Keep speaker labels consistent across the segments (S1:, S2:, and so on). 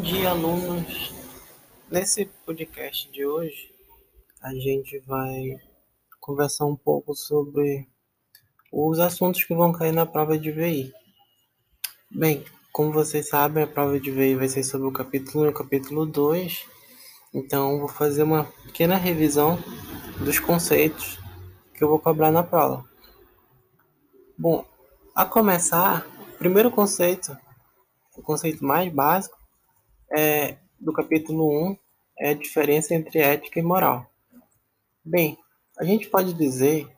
S1: Bom dia, alunos. Nesse podcast de hoje, a gente vai conversar um pouco sobre os assuntos que vão cair na prova de VI. Bem, como vocês sabem, a prova de VI vai ser sobre o capítulo 1 e o capítulo 2. Então, vou fazer uma pequena revisão dos conceitos que eu vou cobrar na prova. Bom, a começar, o primeiro conceito, o conceito mais básico, é, do capítulo 1 é a diferença entre ética e moral. Bem, a gente pode dizer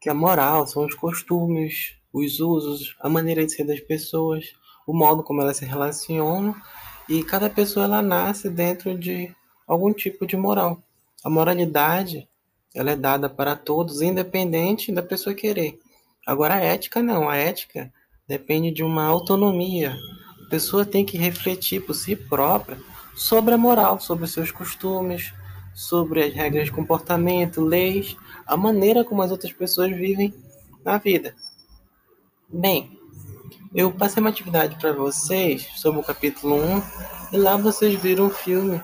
S1: que a moral são os costumes, os usos, a maneira de ser das pessoas, o modo como elas se relacionam e cada pessoa ela nasce dentro de algum tipo de moral. A moralidade ela é dada para todos, independente da pessoa querer. Agora a ética não, a ética depende de uma autonomia, a pessoa tem que refletir por si própria sobre a moral, sobre os seus costumes, sobre as regras de comportamento, leis, a maneira como as outras pessoas vivem na vida. Bem, eu passei uma atividade para vocês sobre o capítulo 1 e lá vocês viram um filme,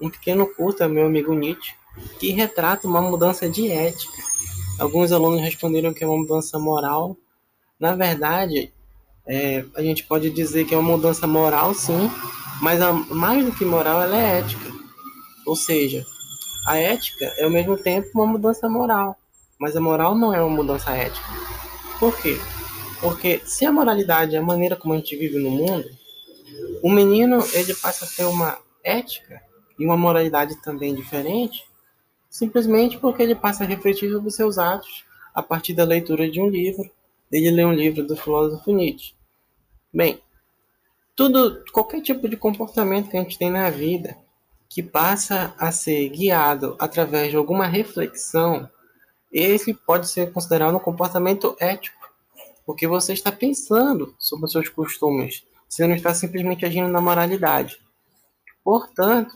S1: um pequeno curta, meu amigo Nietzsche, que retrata uma mudança de ética. Alguns alunos responderam que é uma mudança moral. Na verdade, é, a gente pode dizer que é uma mudança moral, sim, mas a, mais do que moral, ela é ética. Ou seja, a ética é ao mesmo tempo uma mudança moral, mas a moral não é uma mudança ética. Por quê? Porque se a moralidade é a maneira como a gente vive no mundo, o menino ele passa a ter uma ética e uma moralidade também diferente, simplesmente porque ele passa a refletir sobre seus atos a partir da leitura de um livro. Ele lê um livro do filósofo Nietzsche. Bem, tudo, qualquer tipo de comportamento que a gente tem na vida que passa a ser guiado através de alguma reflexão, esse pode ser considerado um comportamento ético, porque você está pensando sobre os seus costumes, você não está simplesmente agindo na moralidade. Portanto,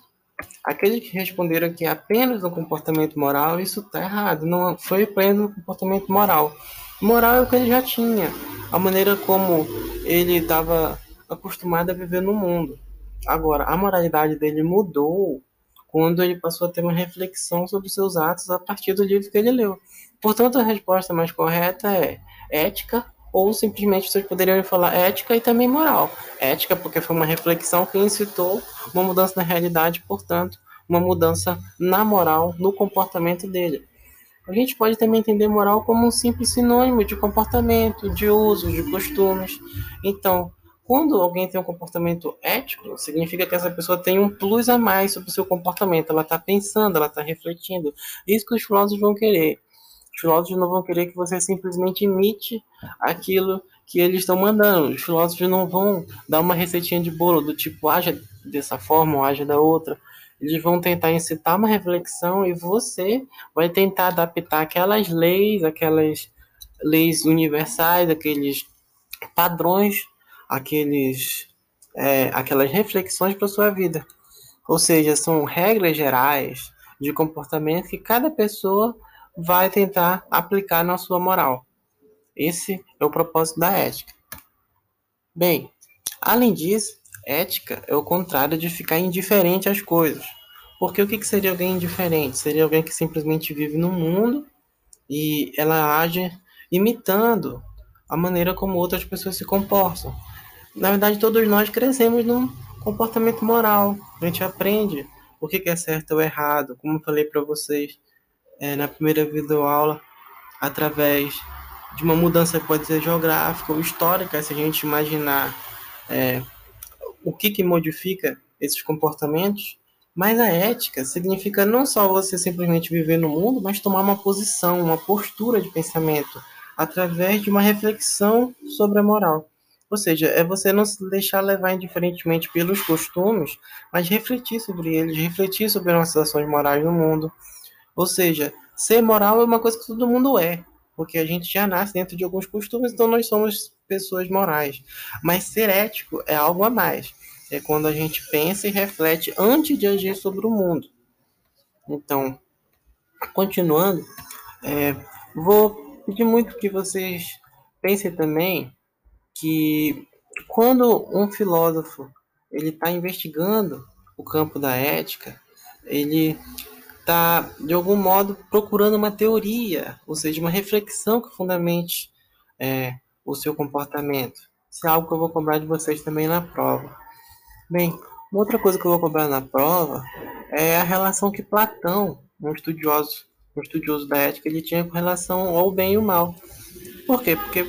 S1: aqueles que responderam que é apenas um comportamento moral, isso está errado, não foi apenas um comportamento moral. Moral é o que ele já tinha, a maneira como ele estava acostumado a viver no mundo. Agora, a moralidade dele mudou quando ele passou a ter uma reflexão sobre seus atos a partir do livro que ele leu. Portanto, a resposta mais correta é ética, ou simplesmente vocês poderiam falar ética e também moral. Ética, porque foi uma reflexão que incitou uma mudança na realidade, portanto, uma mudança na moral, no comportamento dele. A gente pode também entender moral como um simples sinônimo de comportamento, de uso, de costumes. Então, quando alguém tem um comportamento ético, significa que essa pessoa tem um plus a mais sobre o seu comportamento. Ela está pensando, ela está refletindo. Isso que os filósofos vão querer. Os filósofos não vão querer que você simplesmente imite aquilo que eles estão mandando. Os filósofos não vão dar uma receitinha de bolo do tipo haja dessa forma ou haja da outra. Eles vão tentar incitar uma reflexão e você vai tentar adaptar aquelas leis, aquelas leis universais, aqueles padrões, aqueles, é, aquelas reflexões para sua vida. Ou seja, são regras gerais de comportamento que cada pessoa vai tentar aplicar na sua moral. Esse é o propósito da ética. Bem, além disso, Ética é o contrário de ficar indiferente às coisas. Porque o que seria alguém indiferente? Seria alguém que simplesmente vive no mundo e ela age imitando a maneira como outras pessoas se comportam. Na verdade, todos nós crescemos num comportamento moral. A gente aprende o que é certo ou errado, como eu falei para vocês é, na primeira videoaula, através de uma mudança pode ser geográfica ou histórica, se a gente imaginar é, o que, que modifica esses comportamentos, mas a ética significa não só você simplesmente viver no mundo, mas tomar uma posição, uma postura de pensamento, através de uma reflexão sobre a moral. Ou seja, é você não se deixar levar indiferentemente pelos costumes, mas refletir sobre eles, refletir sobre nossas ações morais no mundo. Ou seja, ser moral é uma coisa que todo mundo é, porque a gente já nasce dentro de alguns costumes, então nós somos pessoas morais. Mas ser ético é algo a mais. É quando a gente pensa e reflete antes de agir sobre o mundo. Então, continuando, é, vou pedir muito que vocês pensem também que quando um filósofo ele está investigando o campo da ética, ele está, de algum modo, procurando uma teoria, ou seja, uma reflexão que fundamente é, o seu comportamento. Isso é algo que eu vou cobrar de vocês também na prova. Bem, uma outra coisa que eu vou cobrar na prova é a relação que Platão, um estudioso, um estudioso da ética, ele tinha com relação ao bem e o mal. Por quê? Porque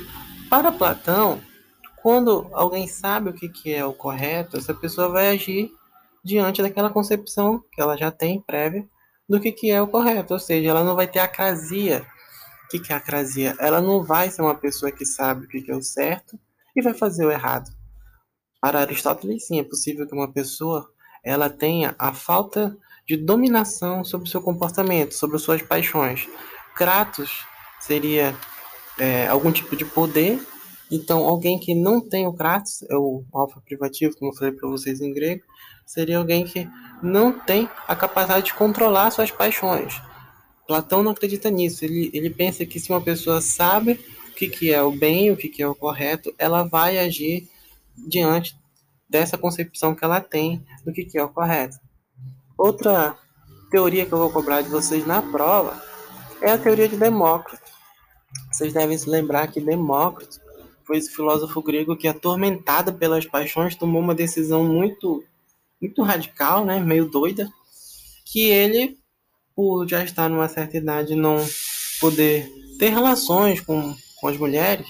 S1: para Platão, quando alguém sabe o que, que é o correto, essa pessoa vai agir diante daquela concepção que ela já tem prévia do que, que é o correto, ou seja, ela não vai ter acrasia. O que, que é acrasia? Ela não vai ser uma pessoa que sabe o que, que é o certo e vai fazer o errado. Para Aristóteles, sim, é possível que uma pessoa ela tenha a falta de dominação sobre o seu comportamento, sobre suas paixões. Kratos seria é, algum tipo de poder. Então, alguém que não tem o Kratos, é o alfa privativo, como eu falei para vocês em grego, seria alguém que não tem a capacidade de controlar suas paixões. Platão não acredita nisso. Ele, ele pensa que se uma pessoa sabe o que, que é o bem, o que, que é o correto, ela vai agir diante dessa concepção que ela tem do que, que é o correto. Outra teoria que eu vou cobrar de vocês na prova é a teoria de Demócrito. Vocês devem se lembrar que Demócrito foi esse filósofo grego que, atormentado pelas paixões, tomou uma decisão muito, muito radical, né, meio doida, que ele, por já estar numa certa idade, não poder ter relações com, com as mulheres,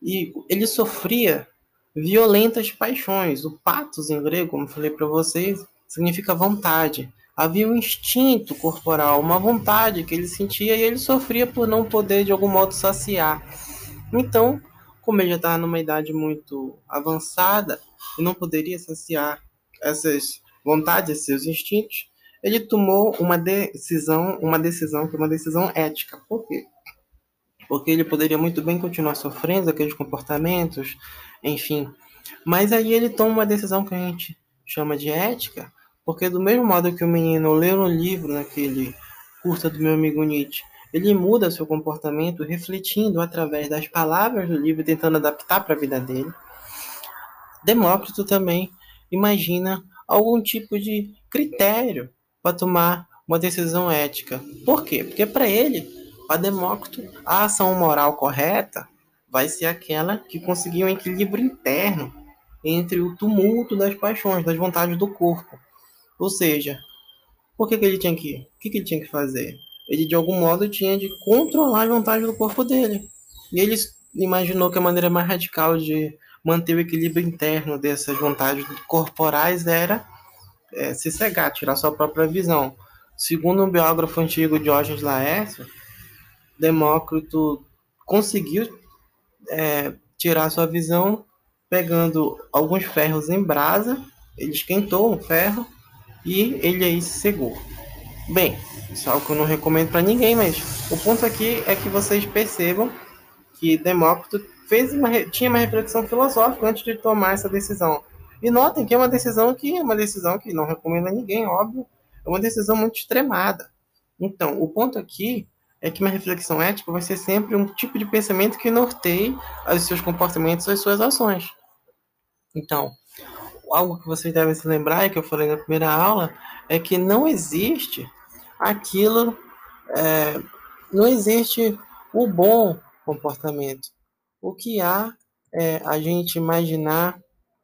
S1: e ele sofria violentas paixões. O patos em grego, como falei para vocês, significa vontade. Havia um instinto corporal, uma vontade que ele sentia e ele sofria por não poder de algum modo saciar. Então, como ele já estava numa idade muito avançada e não poderia saciar essas vontades, seus instintos, ele tomou uma decisão, uma decisão que é uma decisão ética. Por quê? Porque ele poderia muito bem continuar sofrendo aqueles comportamentos, enfim. Mas aí ele toma uma decisão que a gente chama de ética, porque do mesmo modo que o menino lê um livro naquele curta do meu amigo Nietzsche, ele muda seu comportamento refletindo através das palavras do livro, tentando adaptar para a vida dele. Demócrito também imagina algum tipo de critério para tomar uma decisão ética. Por quê? Porque para ele, para Demócrito, a ação moral correta vai ser aquela que conseguir um equilíbrio interno entre o tumulto das paixões, das vontades do corpo. Ou seja, por que, que ele tinha que, o que, que ele tinha que fazer? Ele de algum modo tinha de controlar as vontades do corpo dele. E ele imaginou que a maneira mais radical de manter o equilíbrio interno dessas vontades corporais era é, se cegar, tirar sua própria visão. Segundo um biógrafo antigo, Diógenes Laércio, Demócrito conseguiu é, tirar sua visão pegando alguns ferros em brasa, ele esquentou um ferro e ele aí se cegou. Bem, isso é algo que eu não recomendo para ninguém, mas o ponto aqui é que vocês percebam que Demócrito fez uma, tinha uma reflexão filosófica antes de tomar essa decisão. E notem que é uma decisão que é uma decisão que não recomendo a ninguém, óbvio, é uma decisão muito extremada. Então, o ponto aqui é que uma reflexão ética vai ser sempre um tipo de pensamento que norteie os seus comportamentos, as suas ações. Então, algo que vocês devem se lembrar, e que eu falei na primeira aula, é que não existe aquilo, é, não existe o bom comportamento. O que há é a gente imaginar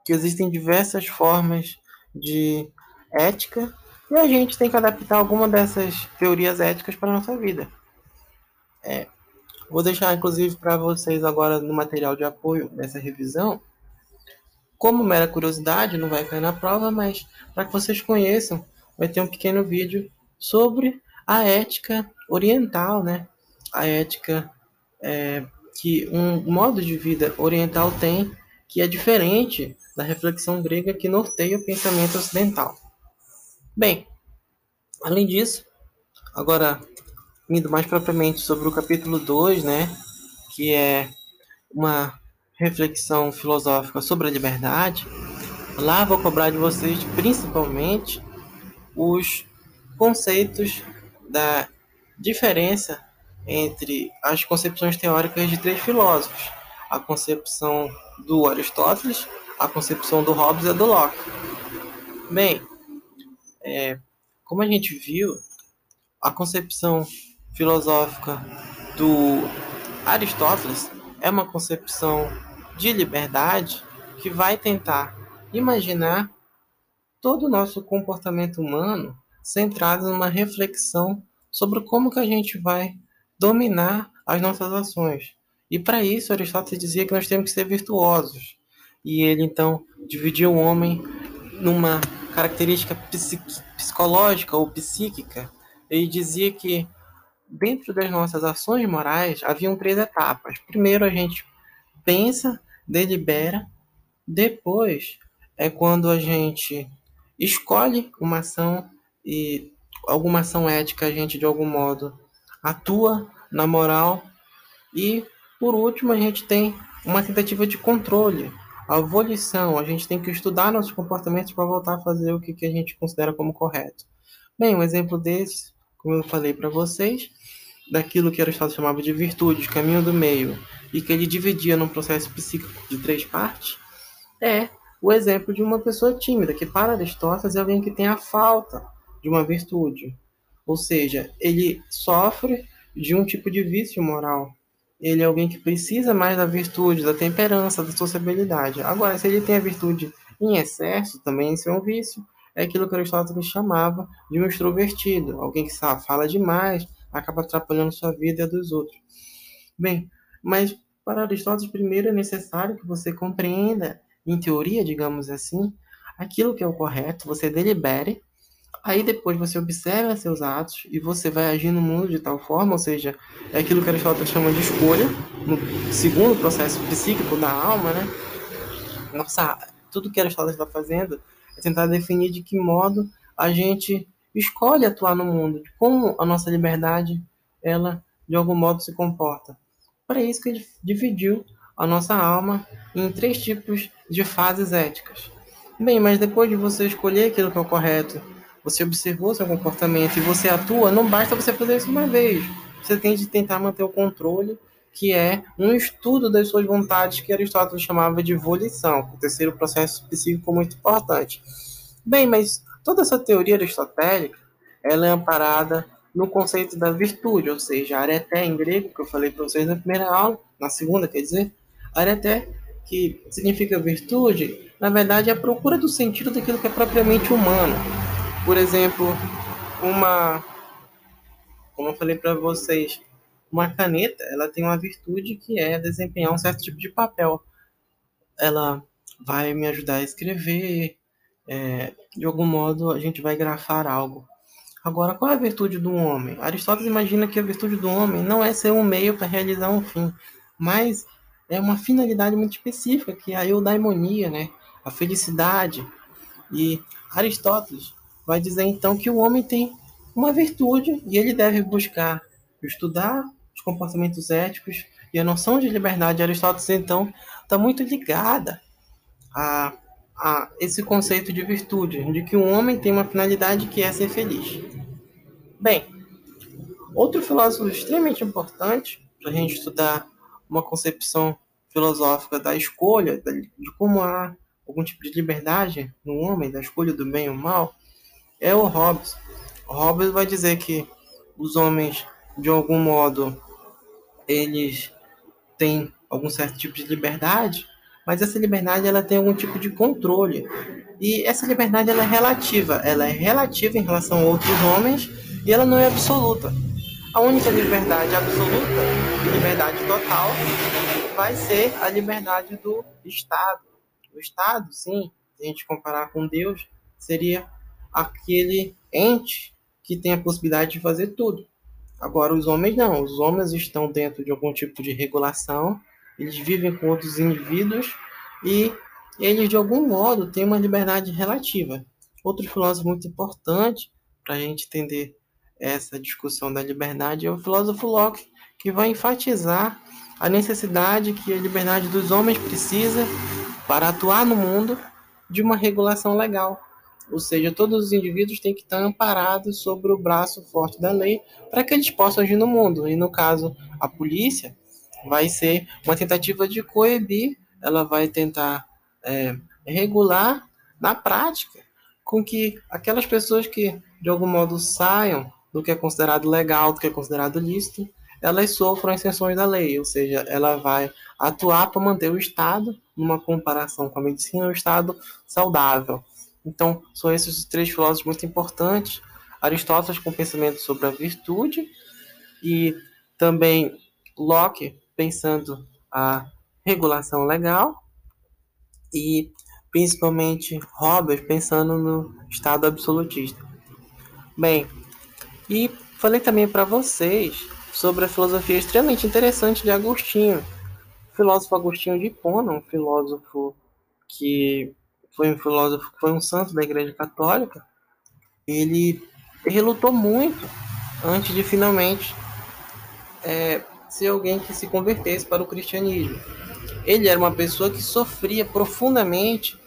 S1: que existem diversas formas de ética e a gente tem que adaptar alguma dessas teorias éticas para a nossa vida. É, vou deixar inclusive para vocês agora no material de apoio dessa revisão, como mera curiosidade, não vai cair na prova, mas para que vocês conheçam, vai ter um pequeno vídeo sobre a ética oriental, né? A ética é, que um modo de vida oriental tem que é diferente da reflexão grega que norteia o pensamento ocidental. Bem, além disso, agora indo mais propriamente sobre o capítulo 2, né, que é uma reflexão filosófica sobre a liberdade, lá vou cobrar de vocês principalmente os conceitos da diferença entre as concepções teóricas de três filósofos: a concepção do Aristóteles, a concepção do Hobbes e do Locke. Bem, é, como a gente viu, a concepção filosófica do Aristóteles é uma concepção de liberdade que vai tentar imaginar todo o nosso comportamento humano centrado numa reflexão sobre como que a gente vai dominar as nossas ações. E para isso, Aristóteles dizia que nós temos que ser virtuosos. E ele então dividia o homem numa característica psicológica ou psíquica. Ele dizia que dentro das nossas ações morais haviam três etapas. Primeiro a gente pensa, delibera, depois é quando a gente escolhe uma ação e alguma ação ética a gente de algum modo atua na moral e por último a gente tem uma tentativa de controle, a volição, a gente tem que estudar nossos comportamentos para voltar a fazer o que, que a gente considera como correto. Bem, um exemplo desse, como eu falei para vocês, daquilo que Aristóteles chamava de virtude, caminho do meio, e que ele dividia num processo psíquico de três partes, é o exemplo de uma pessoa tímida, que para Aristóteles é alguém que tem a falta de uma virtude. Ou seja, ele sofre de um tipo de vício moral. Ele é alguém que precisa mais da virtude, da temperança, da sociabilidade. Agora, se ele tem a virtude em excesso, também isso é um vício. É aquilo que Aristóteles chamava de um extrovertido, alguém que fala demais, acaba atrapalhando sua vida e a dos outros. Bem, mas para Aristóteles, primeiro é necessário que você compreenda, em teoria, digamos assim, aquilo que é o correto, você delibere, aí depois você observa seus atos e você vai agir no mundo de tal forma, ou seja, é aquilo que Aristóteles chama de escolha, no segundo processo psíquico da alma, né? Nossa, tudo que Aristóteles está fazendo é tentar definir de que modo a gente escolhe atuar no mundo, de como a nossa liberdade, ela de algum modo se comporta. Para isso que ele dividiu a nossa alma em três tipos de fases éticas. Bem, mas depois de você escolher aquilo que é o correto, você observou seu comportamento e você atua, não basta você fazer isso uma vez. Você tem de tentar manter o controle, que é um estudo das suas vontades que Aristóteles chamava de volição, o terceiro processo psíquico muito importante. Bem, mas Toda essa teoria aristotélica ela é amparada no conceito da virtude, ou seja, areté em grego, que eu falei para vocês na primeira aula, na segunda, quer dizer, areté, que significa virtude, na verdade é a procura do sentido daquilo que é propriamente humano. Por exemplo, uma, como eu falei para vocês, uma caneta, ela tem uma virtude que é desempenhar um certo tipo de papel. Ela vai me ajudar a escrever, é, de algum modo a gente vai grafar algo. Agora, qual é a virtude do homem? Aristóteles imagina que a virtude do homem não é ser um meio para realizar um fim, mas é uma finalidade muito específica, que é a eudaimonia, né? a felicidade. E Aristóteles vai dizer então que o homem tem uma virtude e ele deve buscar estudar os comportamentos éticos e a noção de liberdade de Aristóteles então está muito ligada a a esse conceito de virtude, de que um homem tem uma finalidade que é ser feliz. Bem, outro filósofo extremamente importante para a gente estudar uma concepção filosófica da escolha, de como há algum tipo de liberdade no homem, da escolha do bem ou mal, é o Hobbes. O Hobbes vai dizer que os homens, de algum modo, eles têm algum certo tipo de liberdade, mas essa liberdade ela tem algum tipo de controle. E essa liberdade ela é relativa, ela é relativa em relação a outros homens e ela não é absoluta. A única liberdade absoluta, liberdade total, vai ser a liberdade do Estado. O Estado, sim, se a gente comparar com Deus, seria aquele ente que tem a possibilidade de fazer tudo. Agora, os homens não. Os homens estão dentro de algum tipo de regulação eles vivem com outros indivíduos e eles, de algum modo, têm uma liberdade relativa. Outro filósofo muito importante para a gente entender essa discussão da liberdade é o filósofo Locke, que vai enfatizar a necessidade que a liberdade dos homens precisa para atuar no mundo de uma regulação legal. Ou seja, todos os indivíduos têm que estar amparados sobre o braço forte da lei para que eles possam agir no mundo. E no caso, a polícia vai ser uma tentativa de coibir, ela vai tentar é, regular na prática, com que aquelas pessoas que de algum modo saiam do que é considerado legal, do que é considerado lícito, elas sofram sanções da lei, ou seja, ela vai atuar para manter o Estado, numa comparação com a medicina, o Estado saudável. Então, são esses três filósofos muito importantes. Aristóteles com pensamento sobre a virtude e também Locke pensando a regulação legal e principalmente Hobbes pensando no Estado absolutista. Bem, e falei também para vocês sobre a filosofia extremamente interessante de Agostinho, o filósofo Agostinho de Hipona, um filósofo que foi um filósofo, foi um santo da Igreja Católica. Ele, ele lutou muito antes de finalmente é, ser alguém que se convertesse para o cristianismo. Ele era uma pessoa que sofria profundamente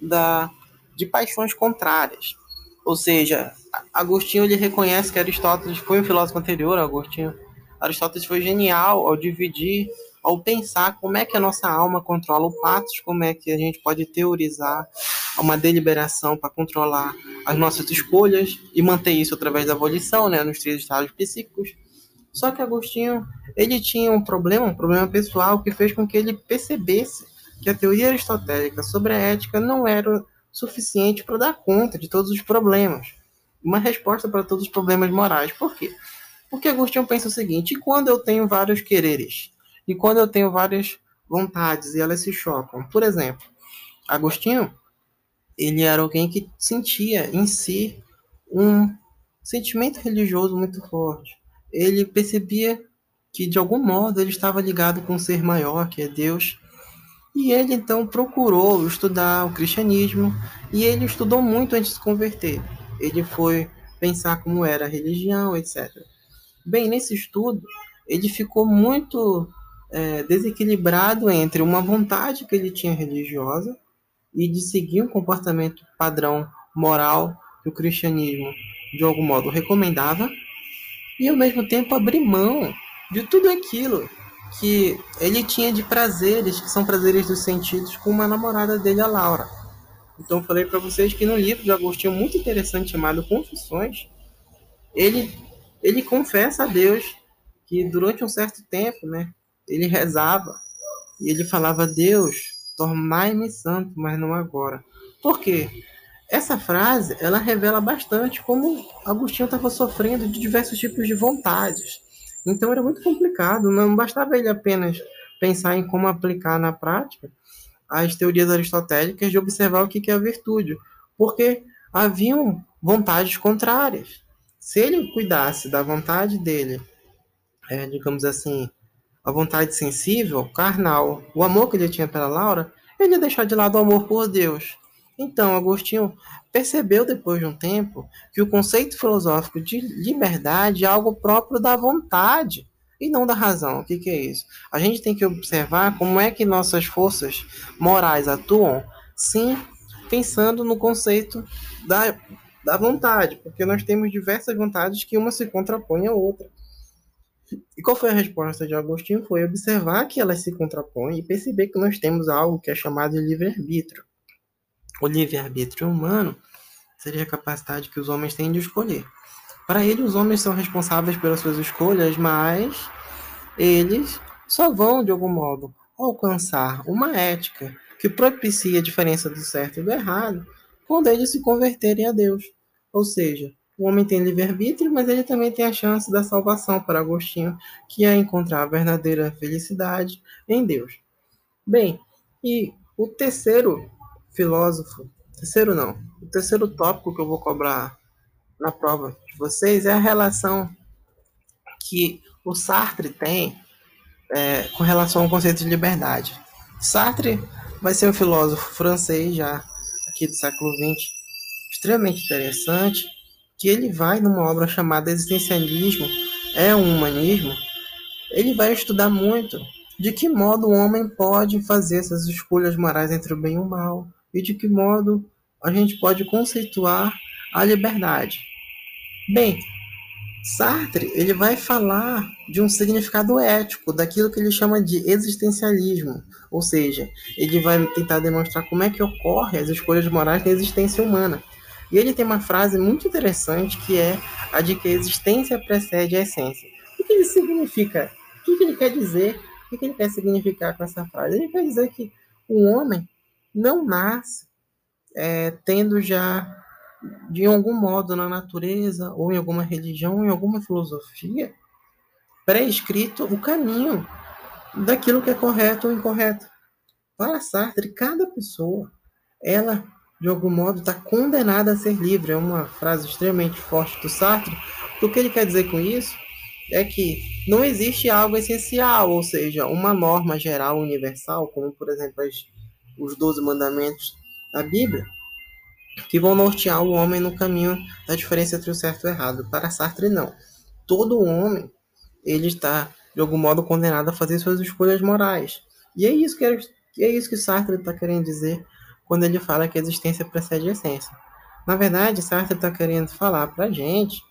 S1: da, de paixões contrárias. Ou seja, Agostinho ele reconhece que Aristóteles foi um filósofo anterior Agostinho. Aristóteles foi genial ao dividir, ao pensar como é que a nossa alma controla o patos, como é que a gente pode teorizar uma deliberação para controlar as nossas escolhas e manter isso através da volição, né, nos três estados psíquicos. Só que Agostinho, ele tinha um problema, um problema pessoal que fez com que ele percebesse que a teoria aristotélica sobre a ética não era suficiente para dar conta de todos os problemas. Uma resposta para todos os problemas morais. Por quê? Porque Agostinho pensa o seguinte: quando eu tenho vários quereres? E quando eu tenho várias vontades e elas se chocam? Por exemplo, Agostinho, ele era alguém que sentia em si um sentimento religioso muito forte. Ele percebia que de algum modo ele estava ligado com um ser maior, que é Deus, e ele então procurou estudar o cristianismo e ele estudou muito antes de se converter. Ele foi pensar como era a religião, etc. Bem, nesse estudo, ele ficou muito é, desequilibrado entre uma vontade que ele tinha religiosa e de seguir um comportamento padrão moral que o cristianismo, de algum modo, recomendava, e ao mesmo tempo abrir mão de tudo aquilo que ele tinha de prazeres, que são prazeres dos sentidos, com uma namorada dele, a Laura. Então, falei para vocês que no livro de Agostinho, muito interessante, chamado Confissões, ele, ele confessa a Deus que durante um certo tempo, né, ele rezava e ele falava: Deus, tornai-me santo, mas não agora. Por quê? Essa frase ela revela bastante como Agostinho estava sofrendo de diversos tipos de vontades então era muito complicado, não bastava ele apenas pensar em como aplicar na prática as teorias aristotélicas de observar o que é a virtude, porque haviam vontades contrárias. Se ele cuidasse da vontade dele, é, digamos assim, a vontade sensível, carnal, o amor que ele tinha pela Laura, ele ia deixar de lado o amor por Deus. Então, Agostinho percebeu depois de um tempo que o conceito filosófico de liberdade é algo próprio da vontade e não da razão. O que, que é isso? A gente tem que observar como é que nossas forças morais atuam, sim, pensando no conceito da, da vontade, porque nós temos diversas vontades que uma se contrapõe à outra. E qual foi a resposta de Agostinho? Foi observar que elas se contrapõem e perceber que nós temos algo que é chamado de livre-arbítrio. O livre-arbítrio humano seria a capacidade que os homens têm de escolher. Para ele, os homens são responsáveis pelas suas escolhas, mas eles só vão, de algum modo, alcançar uma ética que propicia a diferença do certo e do errado quando eles se converterem a Deus. Ou seja, o homem tem livre-arbítrio, mas ele também tem a chance da salvação para Agostinho, que é encontrar a verdadeira felicidade em Deus. Bem, e o terceiro filósofo, terceiro não, o terceiro tópico que eu vou cobrar na prova de vocês é a relação que o Sartre tem é, com relação ao conceito de liberdade. Sartre vai ser um filósofo francês já aqui do século XX, extremamente interessante, que ele vai numa obra chamada Existencialismo é um humanismo, ele vai estudar muito de que modo o homem pode fazer essas escolhas morais entre o bem e o mal, e de que modo a gente pode conceituar a liberdade. Bem, Sartre ele vai falar de um significado ético, daquilo que ele chama de existencialismo, ou seja, ele vai tentar demonstrar como é que ocorre as escolhas morais na existência humana. E ele tem uma frase muito interessante que é a de que a existência precede a essência. O que ele significa? O que ele quer dizer? O que ele quer significar com essa frase? Ele quer dizer que o homem não nasce é, tendo já de algum modo na natureza, ou em alguma religião, ou em alguma filosofia, pré-escrito o caminho daquilo que é correto ou incorreto. Para Sartre, cada pessoa, ela, de algum modo, está condenada a ser livre. É uma frase extremamente forte do Sartre. O que ele quer dizer com isso é que não existe algo essencial, ou seja, uma norma geral universal, como, por exemplo, as, os Doze Mandamentos da Bíblia, que vão nortear o homem no caminho da diferença entre o certo e o errado. Para Sartre, não. Todo homem ele está de algum modo condenado a fazer suas escolhas morais. E é isso que é, é isso que Sartre está querendo dizer quando ele fala que a existência precede a essência. Na verdade, Sartre está querendo falar para a gente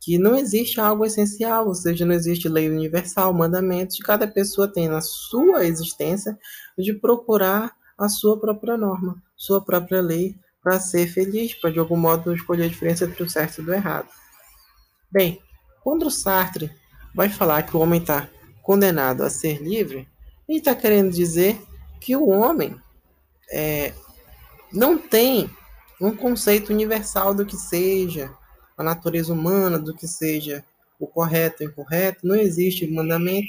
S1: que não existe algo essencial, ou seja, não existe lei universal, mandamentos. Cada pessoa tem na sua existência de procurar a sua própria norma, sua própria lei, para ser feliz, para de algum modo escolher a diferença entre o certo e o errado. Bem, quando o Sartre vai falar que o homem está condenado a ser livre, ele está querendo dizer que o homem é, não tem um conceito universal do que seja a natureza humana, do que seja o correto e o incorreto, não existe mandamento.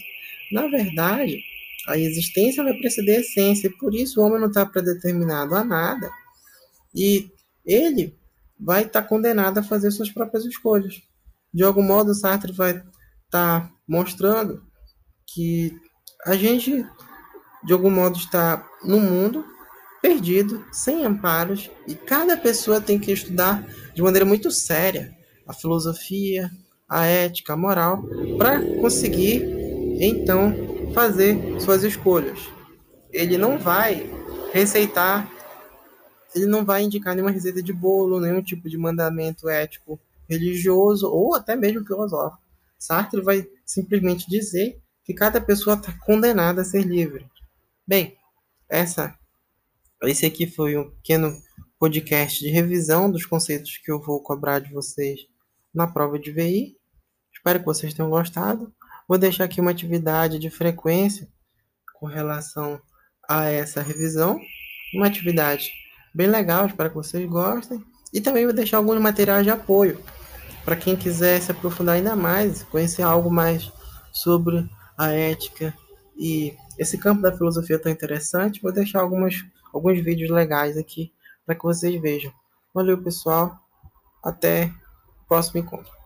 S1: Na verdade, a existência vai preceder a essência, e por isso o homem não está predeterminado a nada, e ele vai estar tá condenado a fazer suas próprias escolhas. De algum modo, Sartre vai estar tá mostrando que a gente, de algum modo, está no mundo perdido, sem amparos, e cada pessoa tem que estudar de maneira muito séria a filosofia, a ética, a moral, para conseguir então fazer suas escolhas. Ele não vai receitar ele não vai indicar nenhuma receita de bolo, nenhum tipo de mandamento ético religioso ou até mesmo filosófico. Sartre vai simplesmente dizer que cada pessoa está condenada a ser livre. Bem, essa, esse aqui foi um pequeno podcast de revisão dos conceitos que eu vou cobrar de vocês na prova de VI. Espero que vocês tenham gostado. Vou deixar aqui uma atividade de frequência com relação a essa revisão. Uma atividade bem legal, espero que vocês gostem. E também vou deixar alguns materiais de apoio para quem quiser se aprofundar ainda mais, conhecer algo mais sobre a ética e esse campo da filosofia tão interessante. Vou deixar algumas, alguns vídeos legais aqui para que vocês vejam. Valeu, pessoal. Até o próximo encontro.